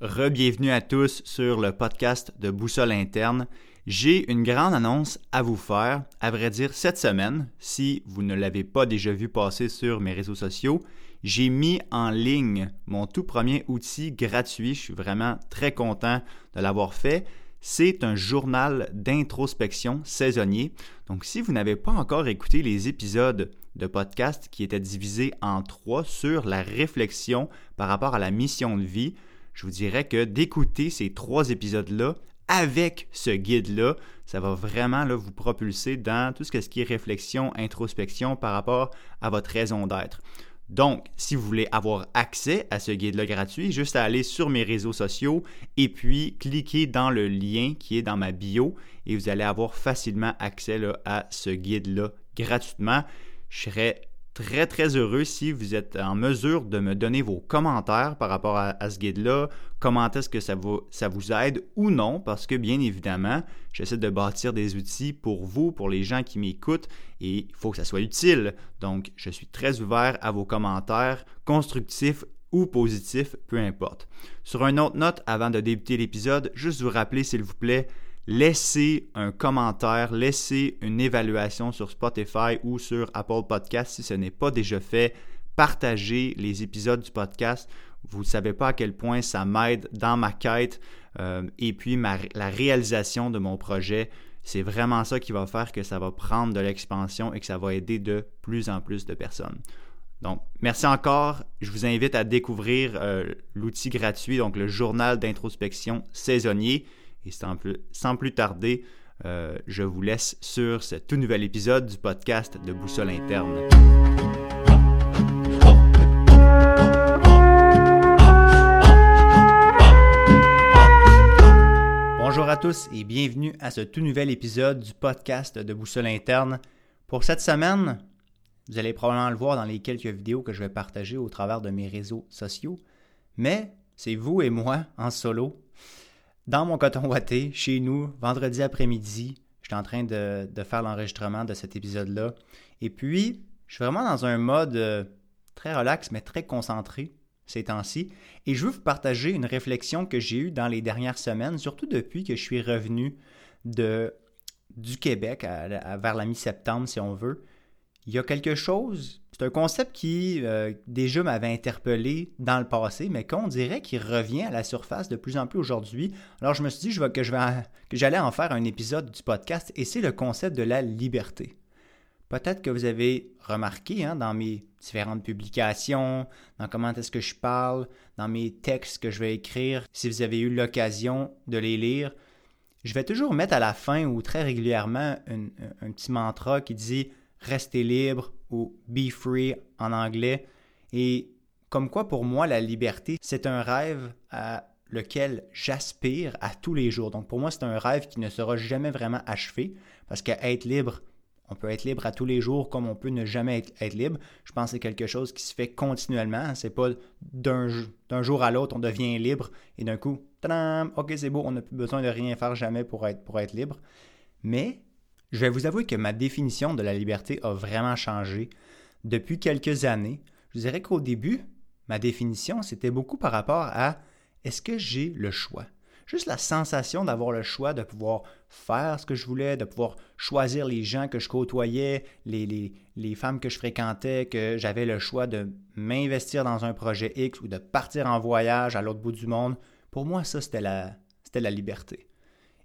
Rebienvenue à tous sur le podcast de Boussole Interne. J'ai une grande annonce à vous faire, à vrai dire cette semaine, si vous ne l'avez pas déjà vu passer sur mes réseaux sociaux. J'ai mis en ligne mon tout premier outil gratuit. Je suis vraiment très content de l'avoir fait. C'est un journal d'introspection saisonnier. Donc, si vous n'avez pas encore écouté les épisodes de podcast qui étaient divisés en trois sur la réflexion par rapport à la mission de vie, je vous dirais que d'écouter ces trois épisodes-là avec ce guide-là, ça va vraiment là, vous propulser dans tout ce qui est réflexion, introspection par rapport à votre raison d'être. Donc, si vous voulez avoir accès à ce guide-là gratuit, juste à aller sur mes réseaux sociaux et puis cliquer dans le lien qui est dans ma bio et vous allez avoir facilement accès à ce guide-là gratuitement. Je très très heureux si vous êtes en mesure de me donner vos commentaires par rapport à, ce guide-là, comment est-ce que ça vous, ça vous aide ou non, parce que bien évidemment, j'essaie de bâtir des outils pour vous, pour les gens qui m'écoutent, et il faut que ça soit utile. Donc, je suis très ouvert à vos commentaires constructifs ou positifs, peu importe. Sur une autre note, avant de débuter l'épisode, juste vous rappeler, s'il vous plaît, laissez un commentaire, laissez une évaluation sur Spotify ou sur Apple Podcast si ce n'est pas déjà fait. Partagez les épisodes du podcast. Vous ne savez pas à quel point ça m'aide dans ma quête euh, et puis la réalisation de mon projet. C'est vraiment ça qui va faire que ça va prendre de l'expansion et que ça va aider de plus en plus de personnes. Donc, merci encore. Je vous invite à découvrir euh, l'outil gratuit, donc le journal d'introspection saisonnier. Et sans plus, tarder, euh, je vous laisse sur ce tout nouvel épisode du podcast de Boussole Interne. Bonjour à tous et bienvenue à ce tout nouvel épisode du podcast de Boussole Interne. Pour cette semaine, vous allez probablement le voir dans les quelques vidéos que je vais partager au travers de mes réseaux sociaux, mais c'est vous et moi en solo dans mon coton ouaté, chez nous, vendredi après-midi. J'étais en train de, faire l'enregistrement de cet épisode-là. Et puis, je suis vraiment dans un mode euh, très relax, mais très concentré ces temps-ci. Et je veux vous partager une réflexion que j'ai eue dans les dernières semaines, surtout depuis que je suis revenu du Québec vers la mi-septembre, si on veut. Il y a quelque chose c'est un concept qui euh, déjà m'avait interpellé dans le passé, mais qu'on dirait qu'il revient à la surface de plus en plus aujourd'hui. Alors je me suis dit je que, je vais, que j'allais en faire un épisode du podcast et c'est le concept de la liberté. Peut-être que vous avez remarqué hein, dans mes différentes publications, dans comment est-ce que je parle, dans mes textes que je vais écrire, si vous avez eu l'occasion de les lire, je vais toujours mettre à la fin ou très régulièrement un petit mantra qui dit rester libre ou be free en anglais. Et comme quoi pour moi, la liberté, c'est un rêve à lequel j'aspire à tous les jours. Donc pour moi, c'est un rêve qui ne sera jamais vraiment achevé parce qu'être libre, on peut être libre à tous les jours comme on peut ne jamais être, libre. Je pense que c'est quelque chose qui se fait continuellement. C'est pas d'un jour à l'autre, on devient libre et d'un coup, ok, c'est beau, on n'a plus besoin de rien faire jamais pour être, pour être libre. Mais je vais vous avouer que ma définition de la liberté a vraiment changé depuis quelques années. Je dirais qu'au début, ma définition, c'était beaucoup par rapport à est-ce que j'ai le choix? Juste la sensation d'avoir le choix de pouvoir faire ce que je voulais, de pouvoir choisir les gens que je côtoyais, les, femmes que je fréquentais, que j'avais le choix de m'investir dans un projet X ou de partir en voyage à l'autre bout du monde. Pour moi, ça, c'était la, c'était la liberté.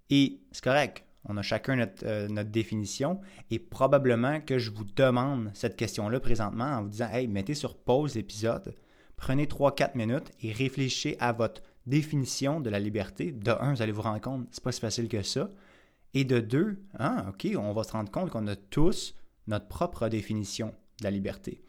Et c'est correct, on a chacun euh, notre, définition et probablement que je vous demande cette question-là présentement en vous disant Hey, mettez sur pause l'épisode, prenez 3-4 minutes et réfléchissez à votre définition de la liberté. De un, vous allez vous rendre compte, c'est pas si facile que ça. Et de deux, ah, OK, on va se rendre compte qu'on a tous notre propre définition de la liberté.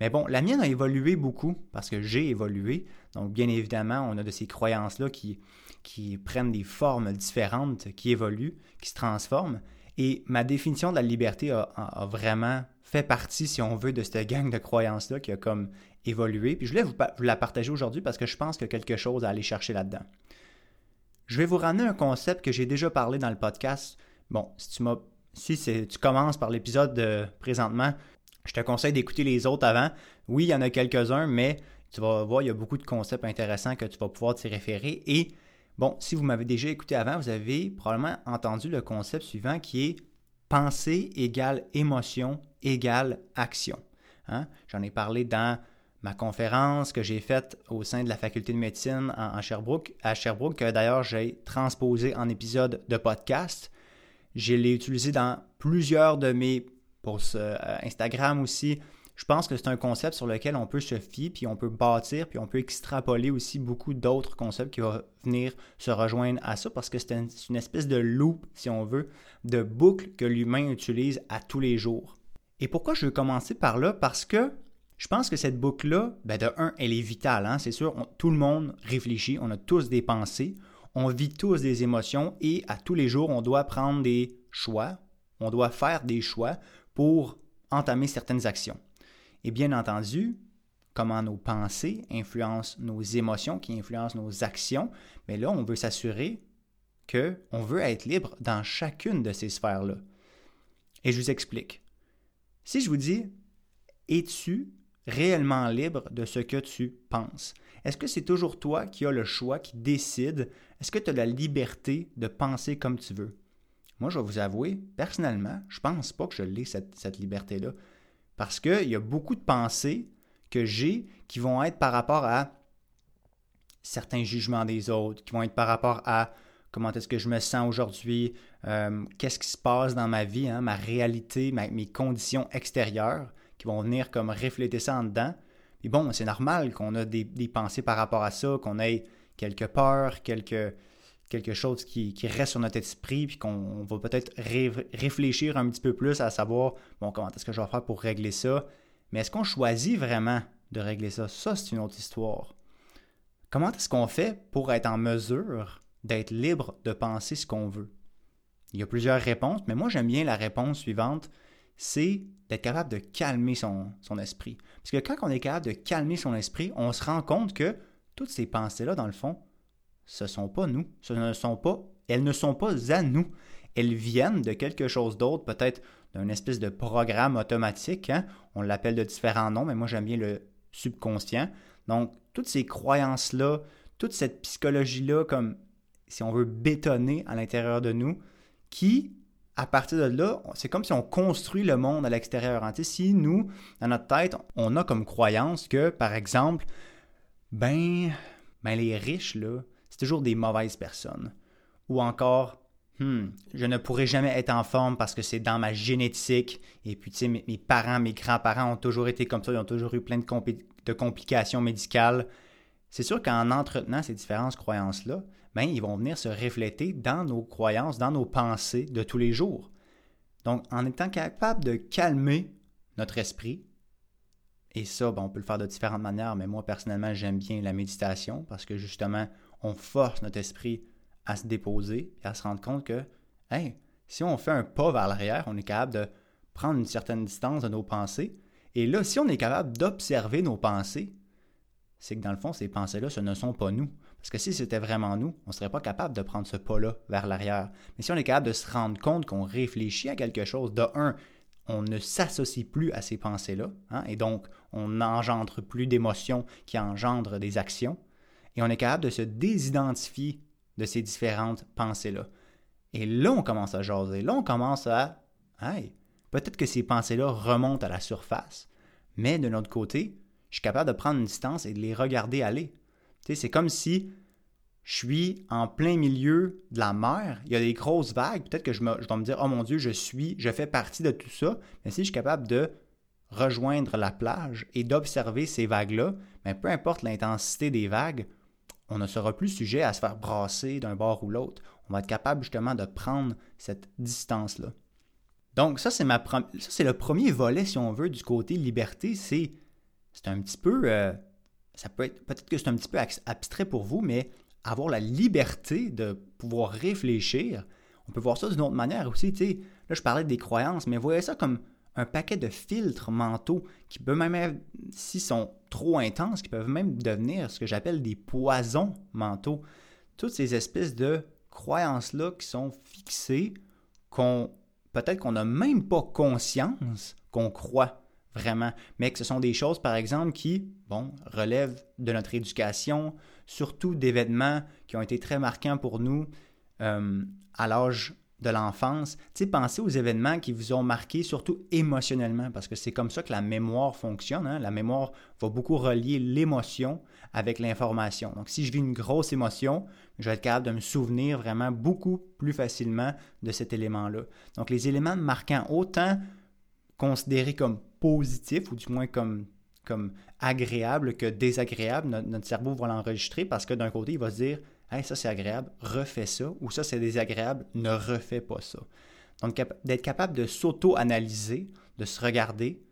Mais bon, la mienne a évolué beaucoup parce que j'ai évolué. Donc, bien évidemment, on a de ces croyances-là qui, qui prennent des formes différentes, qui évoluent, qui se transforment. Et ma définition de la liberté a, vraiment fait partie, si on veut, de cette gang de croyances-là qui a comme évolué. Puis je voulais vous, la partager aujourd'hui parce que je pense qu'il y a quelque chose à aller chercher là-dedans. Je vais vous ramener un concept que j'ai déjà parlé dans le podcast. Bon, si tu si tu commences par l'épisode présentement, je te conseille d'écouter les autres avant. Oui, il y en a quelques-uns, mais Tu vas voir, il y a beaucoup de concepts intéressants que tu vas pouvoir t'y référer. Et bon, si vous m'avez déjà écouté avant, vous avez probablement entendu le concept suivant qui est pensée égale émotion égale action. Hein? J'en ai parlé dans ma conférence que j'ai faite au sein de la faculté de médecine en, Sherbrooke, à Sherbrooke, que d'ailleurs j'ai transposé en épisode de podcast. Je l'ai utilisé dans plusieurs de mes posts euh, Instagram aussi. Je pense que c'est un concept sur lequel on peut se fier, puis on peut bâtir, puis on peut extrapoler aussi beaucoup d'autres concepts qui vont venir se rejoindre à ça, parce que c'est une espèce de loop, si on veut, de boucle que l'humain utilise à tous les jours. Et pourquoi je veux commencer par là? Parce que je pense que cette boucle-là, ben de un, elle est vitale. Hein? C'est sûr, tout le monde réfléchit, on a tous des pensées, on vit tous des émotions et à tous les jours, on doit prendre des choix, on doit faire des choix pour entamer certaines actions. Et bien entendu, comment nos pensées influencent nos émotions, qui influencent nos actions, mais là, on veut s'assurer qu'on veut être libre dans chacune de ces sphères-là. Et je vous explique. Si je vous dis, es-tu réellement libre de ce que tu penses? Est-ce que c'est toujours toi qui as le choix, qui décide? Est-ce que tu as la liberté de penser comme tu veux? Moi, je vais vous avouer, personnellement, je ne pense pas que je l'ai, cette, liberté-là. Parce qu'il y a beaucoup de pensées que j'ai qui vont être par rapport à certains jugements des autres, qui vont être par rapport à comment est-ce que je me sens aujourd'hui, euh, qu'est-ce qui se passe dans ma vie, hein, ma réalité, mes conditions extérieures qui vont venir comme refléter ça en dedans. Et bon, c'est normal qu'on a des, pensées par rapport à ça, qu'on ait quelques peurs, quelque, quelque chose qui, reste sur notre esprit, puis qu'on va peut-être réfléchir un petit peu plus à savoir, bon, comment est-ce que je vais faire pour régler ça? Mais est-ce qu'on choisit vraiment de régler ça? Ça, c'est une autre histoire. Comment est-ce qu'on fait pour être en mesure d'être libre de penser ce qu'on veut? Il y a plusieurs réponses, mais moi j'aime bien la réponse suivante, c'est d'être capable de calmer son, esprit. Parce que quand on est capable de calmer son esprit, on se rend compte que toutes ces pensées-là, dans le fond, ce ne sont pas nous. Ce ne sont pas, elles ne sont pas à nous. Elles viennent de quelque chose d'autre, peut-être d'un espèce de programme automatique. Hein. On l'appelle de différents noms, mais moi j'aime bien le subconscient. Donc, toutes ces croyances-là, toute cette psychologie-là, comme si on veut bétonner à l'intérieur de nous, qui, à partir de là, c'est comme si on construit le monde à l'extérieur. Hein. Si nous, dans notre tête, on a comme croyance que, par exemple, ben, ben les riches, là, c'est toujours des mauvaises personnes. Ou encore, hmm, je ne pourrai jamais être en forme parce que c'est dans ma génétique. Et puis, tu sais, mes, parents, mes grands-parents ont toujours été comme ça, ils ont toujours eu plein de, de complications médicales. C'est sûr qu'en entretenant ces différentes croyances-là, ben, ils vont venir se refléter dans nos croyances, dans nos pensées de tous les jours. Donc, en étant capable de calmer notre esprit, et ça, ben, on peut le faire de différentes manières, mais moi personnellement, j'aime bien la méditation parce que justement, on force notre esprit à se déposer et à se rendre compte que, hey, si on fait un pas vers l'arrière, on est capable de prendre une certaine distance de nos pensées. Et là, si on est capable d'observer nos pensées, c'est que dans le fond, ces pensées-là, ce ne sont pas nous. Parce que si c'était vraiment nous, on ne serait pas capable de prendre ce pas-là vers l'arrière. Mais si on est capable de se rendre compte qu'on réfléchit à quelque chose, de un, on ne s'associe plus à ces pensées-là, hein, et donc on n'engendre plus d'émotions qui engendrent des actions, et on est capable de se désidentifier de ces différentes pensées-là. Et là, on commence à jaser. Là, on commence à. Hey, peut-être que ces pensées-là remontent à la surface, mais de l'autre côté, je suis capable de prendre une distance et de les regarder aller c'est comme si je suis en plein milieu de la mer, il y a des grosses vagues, peut-être que je, me, dois me dire, oh mon Dieu, je suis, je fais partie de tout ça, mais si je suis capable de rejoindre la plage et d'observer ces vagues-là, mais peu importe l'intensité des vagues, on ne sera plus sujet à se faire brasser d'un bord ou l'autre. On va être capable justement de prendre cette distance-là. Donc ça, c'est le premier volet, si on veut, du côté liberté. C'est, c'est un petit peu euh, ça peut être, peut-être que c'est un petit peu abstrait pour vous, mais avoir la liberté de pouvoir réfléchir, on peut voir ça d'une autre manière aussi. Là, je parlais des croyances, mais voyez ça comme un paquet de filtres mentaux qui peuvent même, s'ils sont trop intenses, qui peuvent même devenir ce que j'appelle des poisons mentaux. Toutes ces espèces de croyances-là qui sont fixées, qu'on peut-être qu'on n'a même pas conscience qu'on croit vraiment, mais que ce sont des choses, par exemple, qui, bon, relèvent de notre éducation, surtout d'événements qui ont été très marquants pour nous euh, à l'âge de l'enfance. Pensez aux événements qui vous ont marqué, surtout émotionnellement, parce que c'est comme ça que la mémoire fonctionne. Hein. La mémoire va beaucoup relier l'émotion avec l'information. Donc, si je vis une grosse émotion, je vais être capable de me souvenir vraiment beaucoup plus facilement de cet élément-là. Donc, les éléments marquants, autant considérés comme positifs, ou du moins comme, comme agréables que désagréables, notre, notre cerveau va l'enregistrer parce que d'un côté, il va se dire Hey, ça c'est agréable, refais ça, ou ça c'est désagréable, ne refais pas ça. Donc, d'être capable de s'auto-analyser, de se regarder,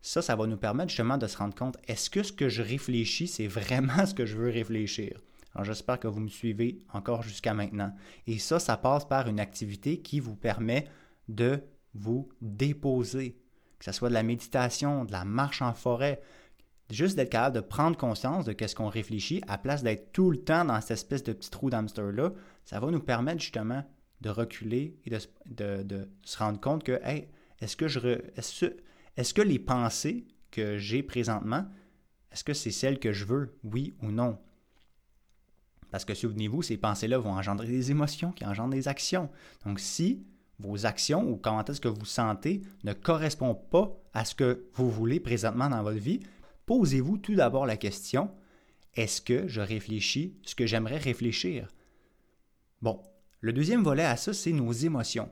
ça, ça va nous permettre justement de se rendre compte, est-ce que ce que je réfléchis, c'est vraiment ce que je veux réfléchir? Alors, j'espère que vous me suivez encore jusqu'à maintenant. Et ça, ça passe par une activité qui vous permet de vous déposer, que ce soit de la méditation, de la marche en forêt, Juste d'être capable de prendre conscience de ce qu'on réfléchit, à place d'être tout le temps dans cette espèce de petit trou d'hamster-là, ça va nous permettre justement de reculer et de, se rendre compte que, hey, est-ce que, je est-ce, que les pensées que j'ai présentement, est-ce que c'est celles que je veux, oui ou non? Parce que souvenez-vous, ces pensées-là vont engendrer des émotions qui engendrent des actions. Donc si vos actions ou comment est-ce que vous sentez ne correspondent pas à ce que vous voulez présentement dans votre vie, posez-vous tout d'abord la question, est-ce que je réfléchis ce que j'aimerais réfléchir? Bon, le deuxième volet à ça, c'est nos émotions.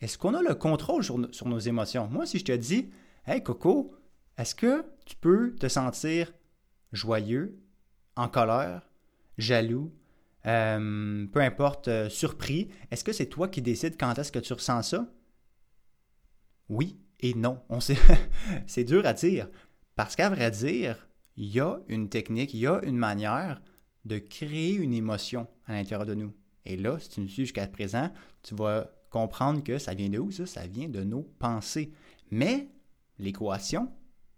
Est-ce qu'on a le contrôle sur, nos émotions? Moi, si je te dis, Hey Coco, est-ce que tu peux te sentir joyeux, en colère, jaloux, euh, peu importe, euh, surpris, est-ce que c'est toi qui décides quand est-ce que tu ressens ça? Oui et non. On sait, c'est dur à dire. Parce qu'à vrai dire, il y a une technique, il y a une manière de créer une émotion à l'intérieur de nous. Et là, si tu nous suis jusqu'à présent, tu vas comprendre que ça vient de où ça? Ça vient de nos pensées. Mais l'équation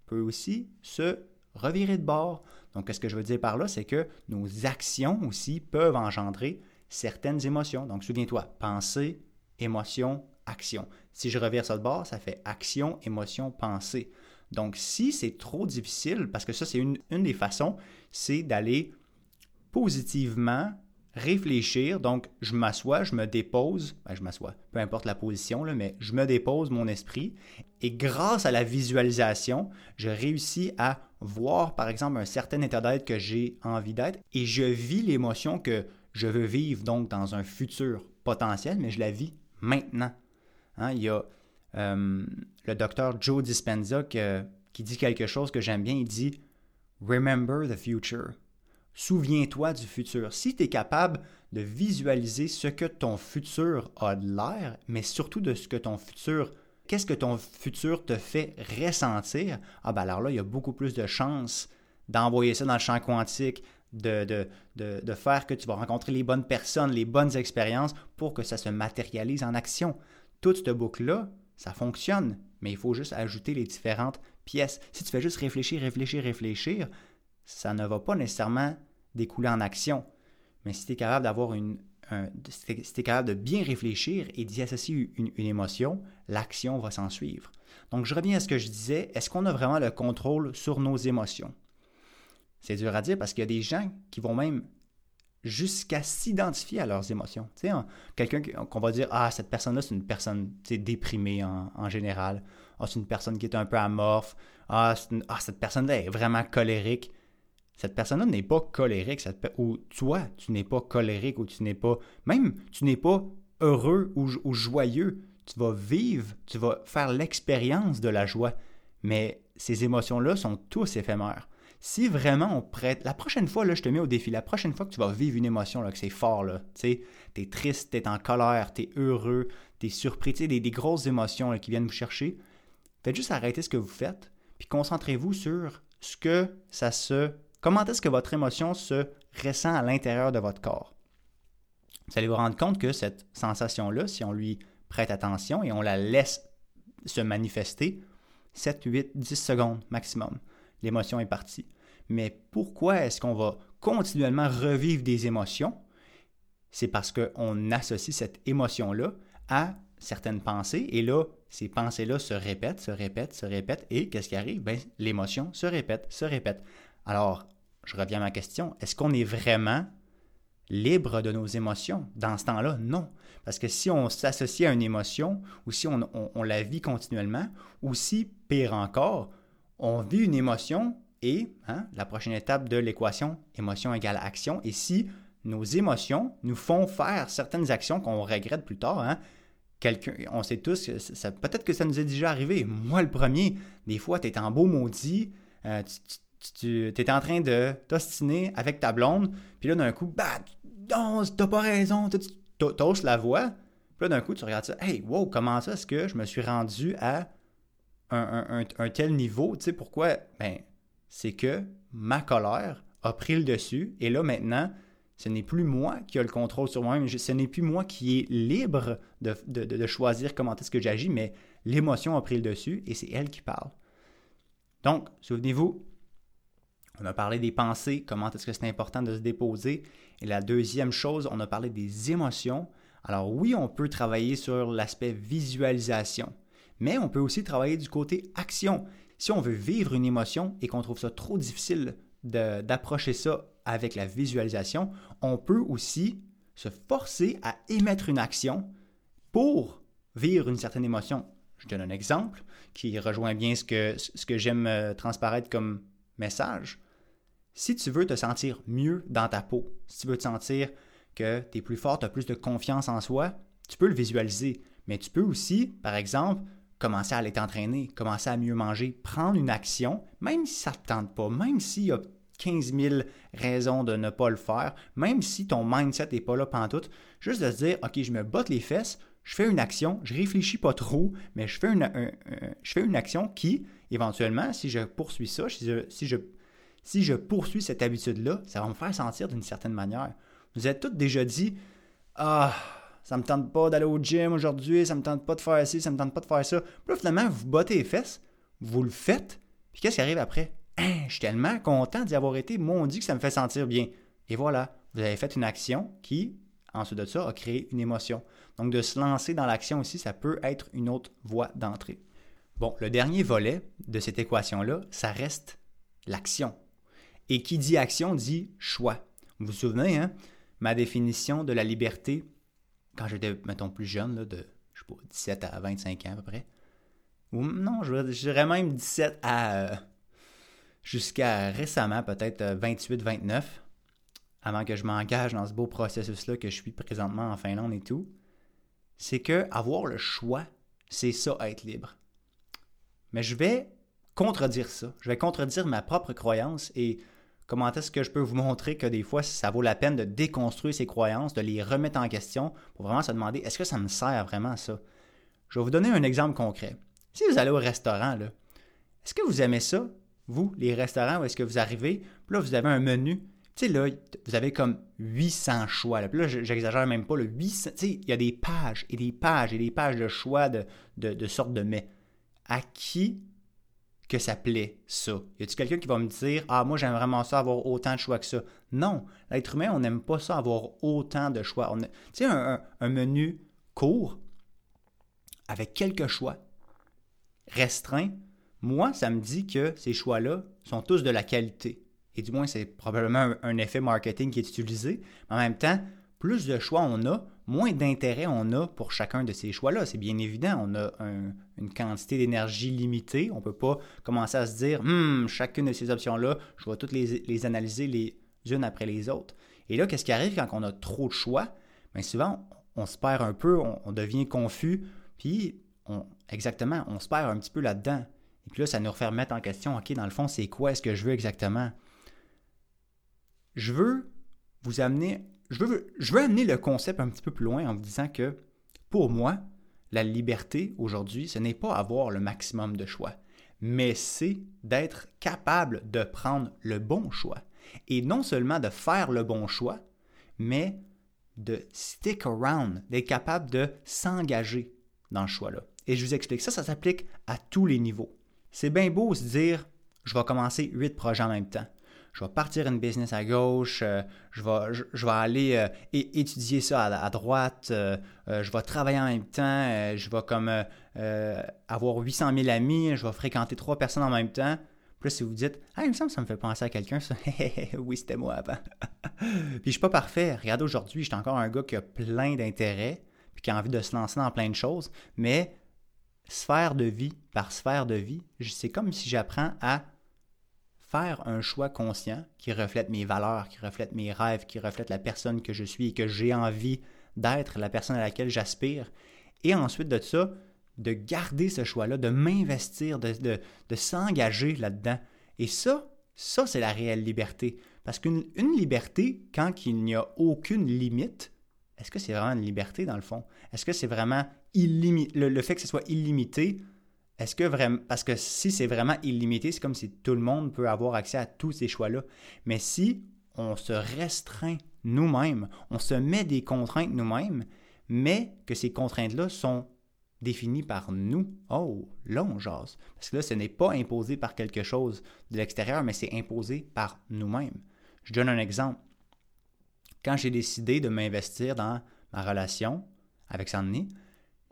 peut aussi se revirer de bord. Donc, ce que je veux dire par là, c'est que nos actions aussi peuvent engendrer certaines émotions. Donc, souviens-toi, pensée, émotion, action. Si je reviens ça de bord, ça fait action, émotion, pensée. Donc, si c'est trop difficile, parce que ça, c'est une, des façons, c'est d'aller positivement réfléchir. Donc, je m'assois, je me dépose, ben, je m'assois, peu importe la position, là, mais je me dépose mon esprit. Et grâce à la visualisation, je réussis à voir, par exemple, un certain état d'être que j'ai envie d'être et je vis l'émotion que je veux vivre, donc dans un futur potentiel, mais je la vis maintenant. Hein, il y a euh, le docteur Joe Dispenza qui dit quelque chose que j'aime bien. Il dit Remember the future. Souviens-toi du futur. Si tu es capable de visualiser ce que ton futur a de l'air, mais surtout de ce que ton futur, qu'est-ce que ton futur te fait ressentir, ah ben alors là, il y a beaucoup plus de chances d'envoyer ça dans le champ quantique, de, de, faire que tu vas rencontrer les bonnes personnes, les bonnes expériences pour que ça se matérialise en action. Toute cette boucle-là, ça fonctionne, mais il faut juste ajouter les différentes pièces. Si tu fais juste réfléchir, réfléchir, réfléchir, ça ne va pas nécessairement découler en action. Mais si tu es capable d'avoir une, si tu es capable de bien réfléchir et d'y associer une, une émotion, l'action va s'en suivre. Donc, je reviens à ce que je disais. Est-ce qu'on a vraiment le contrôle sur nos émotions? C'est dur à dire parce qu'il y a des gens qui vont même jusqu'à s'identifier à leurs émotions. Tu sais, quelqu'un qu'on va dire Ah, cette personne-là, c'est une personne déprimée en, général. Ah, c'est une personne qui est un peu amorphe. Ah, ah cette personne-là est vraiment colérique. Cette personne-là n'est pas colérique. ou toi, tu n'es pas colérique ou tu n'es pas. Même, tu n'es pas heureux ou, ou joyeux. Tu vas vivre, tu vas faire l'expérience de la joie. Mais ces émotions-là sont tous éphémères si vraiment on prête, la prochaine fois, je te mets au défi, la prochaine fois que tu vas vivre une émotion, là, que c'est fort, tu sais, t'es triste, t'es en colère, t'es heureux, t'es surpris, tu sais, des, grosses émotions qui viennent vous chercher, faites juste arrêter ce que vous faites, puis concentrez-vous sur ce que ça se... Comment est-ce que votre émotion se ressent à l'intérieur de votre corps. Vous allez vous rendre compte que cette sensation-là, si on lui prête attention et on la laisse se manifester, 7, 8, 10 secondes maximum l'émotion est partie. Mais pourquoi est-ce qu'on va continuellement revivre des émotions? C'est parce qu'on associe cette émotion-là à certaines pensées. Et là, ces pensées-là se répètent, se répètent, se répètent, et qu'est-ce qui arrive? Ben, l'émotion se répète, se répète. Alors, je reviens à ma question, est-ce qu'on est vraiment libre de nos émotions? Dans ce temps-là, non. Parce que si on s'associe à une émotion, ou si on, la vit continuellement, ou si, pire encore, on vit une émotion et hein, la prochaine étape de l'équation, émotion égale action, et si nos émotions nous font faire certaines actions qu'on regrette plus tard, hein, on sait tous, peut-être que ça nous est déjà arrivé. Moi, le premier, des fois, tu es en beau maudit, euh, tu, es en train de t'ostiner avec ta blonde, puis là, d'un coup, bah, non, t'as pas raison, hausses la voix, puis là, d'un coup, tu regardes ça, hey, wow, comment ça est-ce que je me suis rendu à un, tel niveau? Tu sais pourquoi? Ben, c'est que ma colère a pris le dessus, et là, maintenant, ce n'est plus moi qui a le contrôle sur moi-même. Ce n'est plus moi qui est libre de, choisir comment est-ce que j'agis, mais l'émotion a pris le dessus et c'est elle qui parle. Donc, souvenez-vous, on a parlé des pensées, comment est-ce que c'est important de se déposer. Et la deuxième chose, on a parlé des émotions. Alors oui, on peut travailler sur l'aspect visualisation, mais on peut aussi travailler du côté action. Si on veut vivre une émotion et qu'on trouve ça trop difficile d'approcher ça avec la visualisation, on peut aussi se forcer à émettre une action pour vivre une certaine émotion. Je donne un exemple qui rejoint bien ce que, ce que j'aime euh, transparaître comme message. Si tu veux te sentir mieux dans ta peau, si tu veux te sentir que tu es plus fort, tu as plus de confiance en soi, tu peux le visualiser. Mais tu peux aussi, par exemple, commencer à aller t'entraîner, commencer à mieux manger, prendre une action, même si ça ne te tente pas, même s'il y a 15 000 raisons de ne pas le faire, même si ton mindset n'est pas là pantoute, juste de se dire, OK, je me botte les fesses, je fais une action, je réfléchis pas trop, mais je fais une, action qui, éventuellement, si je poursuis ça, si je, si je, si je poursuis cette habitude-là, ça va me faire sentir d'une certaine manière. Vous êtes tous déjà dit, ah, ça me tente pas d'aller au gym aujourd'hui, ça me tente pas de faire ci, ça me tente pas de faire ça. Puis là, finalement, vous bottez les fesses, vous le faites, puis qu'est-ce qui arrive après? Hein, je suis tellement content d'y avoir été, moi on dit que ça me fait sentir bien. Et voilà, vous avez fait une action qui, ensuite de ça, a créé une émotion. Donc de se lancer dans l'action aussi, ça peut être une autre voie d'entrée. Bon, le dernier volet de cette équation-là, ça reste l'action. Et qui dit action dit choix. Vous vous souvenez, hein, ma définition de la liberté quand j'étais, mettons, plus jeune, là, de, je sais pas, 17 à 25 ans à peu près. Ou non, je dirais même 17 à... Jusqu'à récemment, peut-être 28-29, euh, avant que je m'engage dans ce beau processus-là que je suis présentement en Finlande et tout, c'est que avoir le choix, c'est ça, être libre. Mais je vais contredire ça. Je vais contredire ma propre croyance et comment est-ce que je peux vous montrer que des fois, ça vaut la peine de déconstruire ces croyances, de les remettre en question pour vraiment se demander est-ce que ça me sert vraiment ça? Je vais vous donner un exemple concret. Si vous allez au restaurant, est-ce que vous aimez ça? Vous, les restaurants, où est-ce que vous arrivez? Puis là, vous avez un menu. Tu sais, là, vous avez comme 800 choix. Puis là, j'exagère même pas. Le 800, tu sais, il y a des pages et des pages et des pages de choix de, de sortes de mets. À qui que ça plaît, ça? Y a-t-il quelqu'un qui va me dire Ah, moi, j'aime vraiment ça avoir autant de choix que ça? Non. L'être humain, on n'aime pas ça avoir autant de choix. Tu sais, un, menu court, avec quelques choix, restreint, moi, ça me dit que ces choix-là sont tous de la qualité. Et du moins, c'est probablement un, effet marketing qui est utilisé. Mais en même temps, plus de choix on a, moins d'intérêt on a pour chacun de ces choix-là. C'est bien évident, on a une quantité d'énergie limitée. On ne peut pas commencer à se dire, hum, chacune de ces options-là, je vais toutes les, analyser les unes après les autres. Et là, qu'est-ce qui arrive quand on a trop de choix? Bien souvent, on se perd un peu, on, devient confus, puis exactement, on se perd un petit peu là-dedans. Et puis là, ça nous refait remettre en question, OK, dans le fond, c'est quoi est-ce que je veux exactement? Je veux vous amener, je veux, amener le concept un petit peu plus loin en vous disant que pour moi, la liberté aujourd'hui, ce n'est pas avoir le maximum de choix, mais c'est d'être capable de prendre le bon choix. Et non seulement de faire le bon choix, mais de stick around, d'être capable de s'engager dans le choix-là. Et je vous explique, ça, ça s'applique à tous les niveaux. C'est bien beau se dire, je vais commencer huit projets en même temps. Je vais partir une business à gauche, euh, je, vais, je, aller euh, étudier ça à, droite, euh, je vais travailler en même temps, je vais comme avoir 800 000 amis, je vais fréquenter trois personnes en même temps. Puis si vous dites, ah, il me semble que ça me fait penser à quelqu'un, ça. oui, c'était moi avant. puis je suis pas parfait. Regarde, aujourd'hui, j'étais encore un gars qui a plein d'intérêts, puis qui a envie de se lancer dans plein de choses, mais sphère de vie par sphère de vie, c'est comme si j'apprends à faire un choix conscient qui reflète mes valeurs, qui reflète mes rêves, qui reflète la personne que je suis et que j'ai envie d'être, la personne à laquelle j'aspire. Et ensuite de ça, de garder ce choix-là, de m'investir, de, de, s'engager là-dedans. Et ça, ça, c'est la réelle liberté. Parce qu'une liberté, quand il n'y a aucune limite, est-ce que c'est vraiment une liberté dans le fond? Est-ce que c'est vraiment illimité? Le, le, fait que ce soit illimité, est-ce que vraiment. Parce que si c'est vraiment illimité, c'est comme si tout le monde peut avoir accès à tous ces choix-là. Mais si on se restreint nous-mêmes, on se met des contraintes nous-mêmes, mais que ces contraintes-là sont définies par nous, oh, là on jase. Parce que là, ce n'est pas imposé par quelque chose de l'extérieur, mais c'est imposé par nous-mêmes. Je donne un exemple. Quand j'ai décidé de m'investir dans ma relation avec Sandy,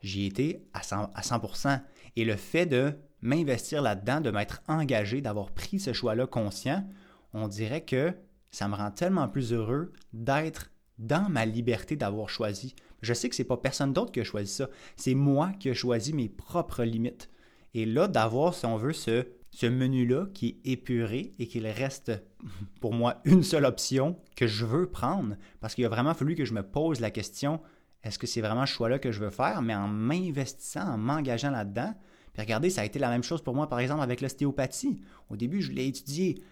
j'y étais à 100%, à 100%. Et le fait de m'investir là-dedans, de m'être engagé, d'avoir pris ce choix-là conscient, on dirait que ça me rend tellement plus heureux d'être dans ma liberté d'avoir choisi. Je sais que ce n'est pas personne d'autre qui a choisi ça. C'est moi qui ai choisi mes propres limites. Et là, d'avoir, si on veut, ce, ce menu-là qui est épuré et qu'il reste pour moi une seule option que je veux prendre, parce qu'il a vraiment fallu que je me pose la question est-ce que c'est vraiment ce choix-là que je veux faire, mais en m'investissant, en m'engageant là-dedans. Puis regardez, ça a été la même chose pour moi, par exemple, avec l'ostéopathie. Au début, je l'ai étudié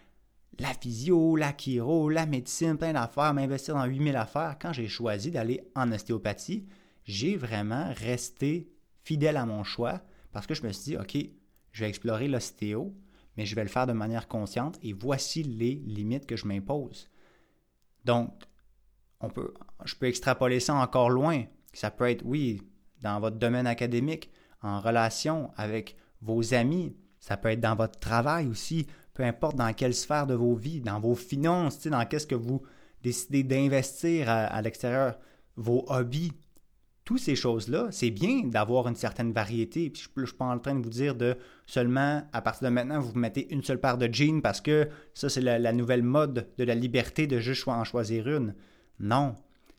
la physio, la chiro, la médecine, plein d'affaires, m'investir dans 8000 affaires. Quand j'ai choisi d'aller en ostéopathie, j'ai vraiment resté fidèle à mon choix parce que je me suis dit, OK, je vais explorer l'ostéo, mais je vais le faire de manière consciente et voici les limites que je m'impose. Donc, on peut, je peux extrapoler ça encore loin. Ça peut être, oui, dans votre domaine académique, en relation avec vos amis, ça peut être dans votre travail aussi, peu importe dans quelle sphère de vos vies, dans vos finances, dans qu'est-ce que vous décidez d'investir à, l'extérieur, vos hobbies, toutes ces choses-là, c'est bien d'avoir une certaine variété. Puis je ne suis pas en train de vous dire de seulement, à partir de maintenant, vous mettez une seule paire de jeans parce que ça, c'est la, la nouvelle mode de la liberté de juste en choisir une. Non,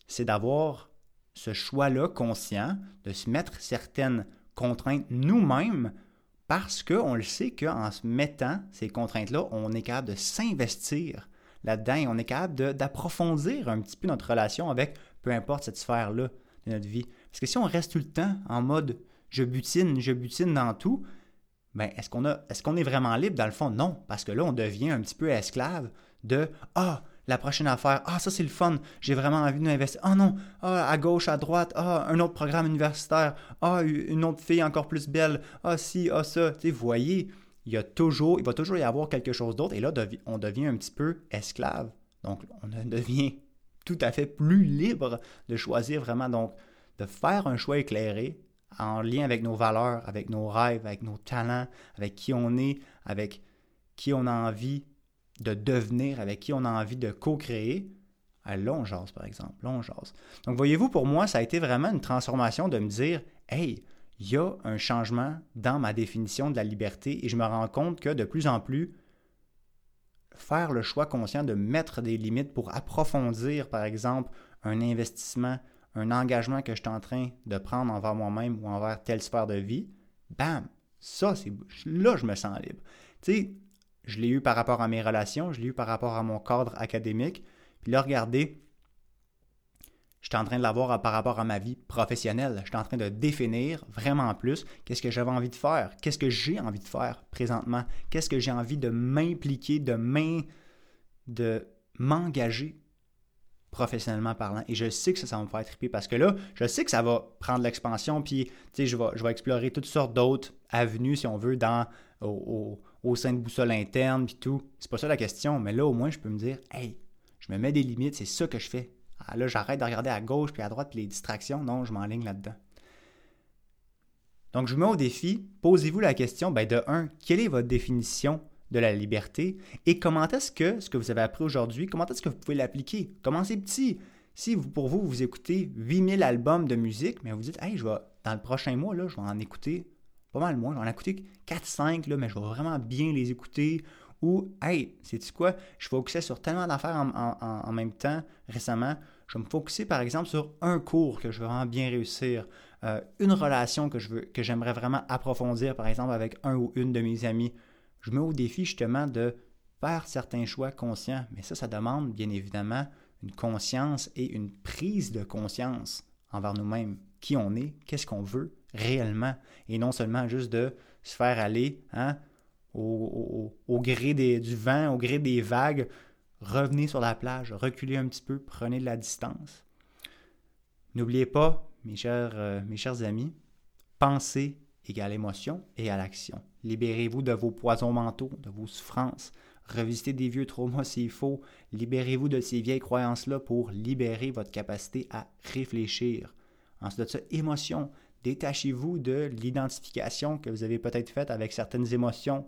c'est d'avoir ce choix-là conscient, de se mettre certaines contraintes nous-mêmes parce qu'on le sait qu'en se mettant ces contraintes-là, on est capable de s'investir là-dedans et on est capable d'approfondir un petit peu notre relation avec peu importe cette sphère-là de notre vie. Parce que si on reste tout le temps en mode je butine, je butine dans tout, ben est-ce qu'on est-ce qu'on est vraiment libre dans le fond? Non, parce que là on devient un petit peu esclave de ah la prochaine affaire. Ah, ça c'est le fun, j'ai vraiment envie d'investir. Ah non, ah, à gauche, à droite, ah, un autre programme universitaire, ah, une autre fille encore plus belle, ah, si, ah, ça. Tu vous voyez, il, y a toujours, il va toujours y avoir quelque chose d'autre. Et là, on devient un petit peu esclave. Donc, on devient tout à fait plus libre de choisir vraiment, donc, de faire un choix éclairé en lien avec nos valeurs, avec nos rêves, avec nos talents, avec qui on est, avec qui on a envie de devenir, avec qui on a envie de co-créer, à jase, par exemple. Là, Donc, voyez-vous, pour moi, ça a été vraiment une transformation de me dire, hey, il y a un changement dans ma définition de la liberté et je me rends compte que de plus en plus, faire le choix conscient de mettre des limites pour approfondir, par exemple, un investissement, un engagement que je suis en train de prendre envers moi-même ou envers telle sphère de vie, bam, ça, c'est là, je me sens libre. Tu je l'ai eu par rapport à mes relations, je l'ai eu par rapport à mon cadre académique. Puis là, regardez, je suis en train de l'avoir par rapport à ma vie professionnelle. Je suis en train de définir vraiment plus qu'est-ce que j'avais envie de faire, qu'est-ce que j'ai envie de faire présentement, qu'est-ce que j'ai envie de m'impliquer, de m'engager professionnellement parlant. Et je sais que ça, va me faire triper parce que là, je sais que ça va prendre l'expansion, puis je vais, je vais explorer toutes sortes d'autres avenues, si on veut, dans, au sein de boussole interne, puis tout. C'est pas ça la question, mais là, au moins, je peux me dire, hey, je me mets des limites, c'est ça que je fais. Ah, là, j'arrête de regarder à gauche puis à droite, les distractions, non, je m'enligne là-dedans. Donc, je vous mets au défi, posez-vous la question, ben, de un, quelle est votre définition de la liberté et comment est-ce que ce que vous avez appris aujourd'hui, comment est-ce que vous pouvez l'appliquer? Commencez petit. Si vous, pour vous, vous écoutez 8000 albums de musique, mais vous dites, hey, dans le prochain mois, là, je vais en écouter pas mal moins, vais en écouter 4-5, mais je vais vraiment bien les écouter. Ou, hey, sais-tu quoi, je focusais sur tellement d'affaires en, même temps récemment, je vais me focuser par exemple sur un cours que je veux vraiment bien réussir, euh, une relation que je veux, que j'aimerais vraiment approfondir, par exemple avec un ou une de mes amis. Je mets au défi justement de faire certains choix conscients, mais ça, ça demande bien évidemment une conscience et une prise de conscience envers nous-mêmes, qui on est, qu'est-ce qu'on veut réellement, et non seulement juste de se faire aller hein, au, gré du vent, au gré des vagues. Revenez sur la plage, reculez un petit peu, prenez de la distance. N'oubliez pas, mes chers, euh, mes chers amis, pensez égale émotion et à l'action. Libérez-vous de vos poisons mentaux, de vos souffrances. Revisitez des vieux traumas s'il faut. Libérez-vous de ces vieilles croyances-là pour libérer votre capacité à réfléchir. Ensuite de ça, émotion. Détachez-vous de l'identification que vous avez peut-être faite avec certaines émotions.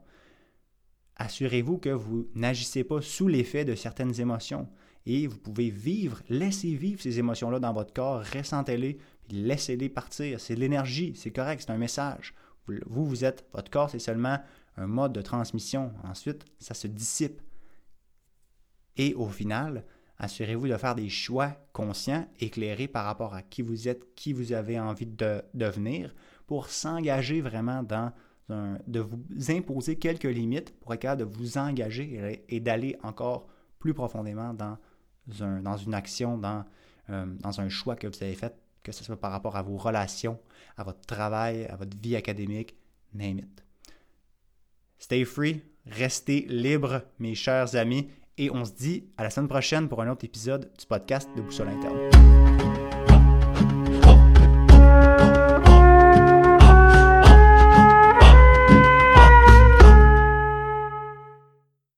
Assurez-vous que vous n'agissez pas sous l'effet de certaines émotions et vous pouvez vivre, laissez vivre ces émotions-là dans votre corps, ressentez-les, laissez-les partir. C'est l'énergie, c'est correct, c'est un message. Vous, vous êtes, votre corps, c'est seulement un mode de transmission. Ensuite, ça se dissipe. Et au final, assurez-vous de faire des choix conscients, éclairés par rapport à qui vous êtes, qui vous avez envie de devenir, pour s'engager vraiment dans un, de vous imposer quelques limites pour être capable de vous engager et, d'aller encore plus profondément dans, un, dans une action, dans, euh, dans un choix que vous avez fait, que ce soit par rapport à vos relations, à votre travail, à votre vie académique, name it. Stay free, restez libre, mes chers amis, et on se dit à la semaine prochaine pour un autre épisode du podcast de Boussole Interne.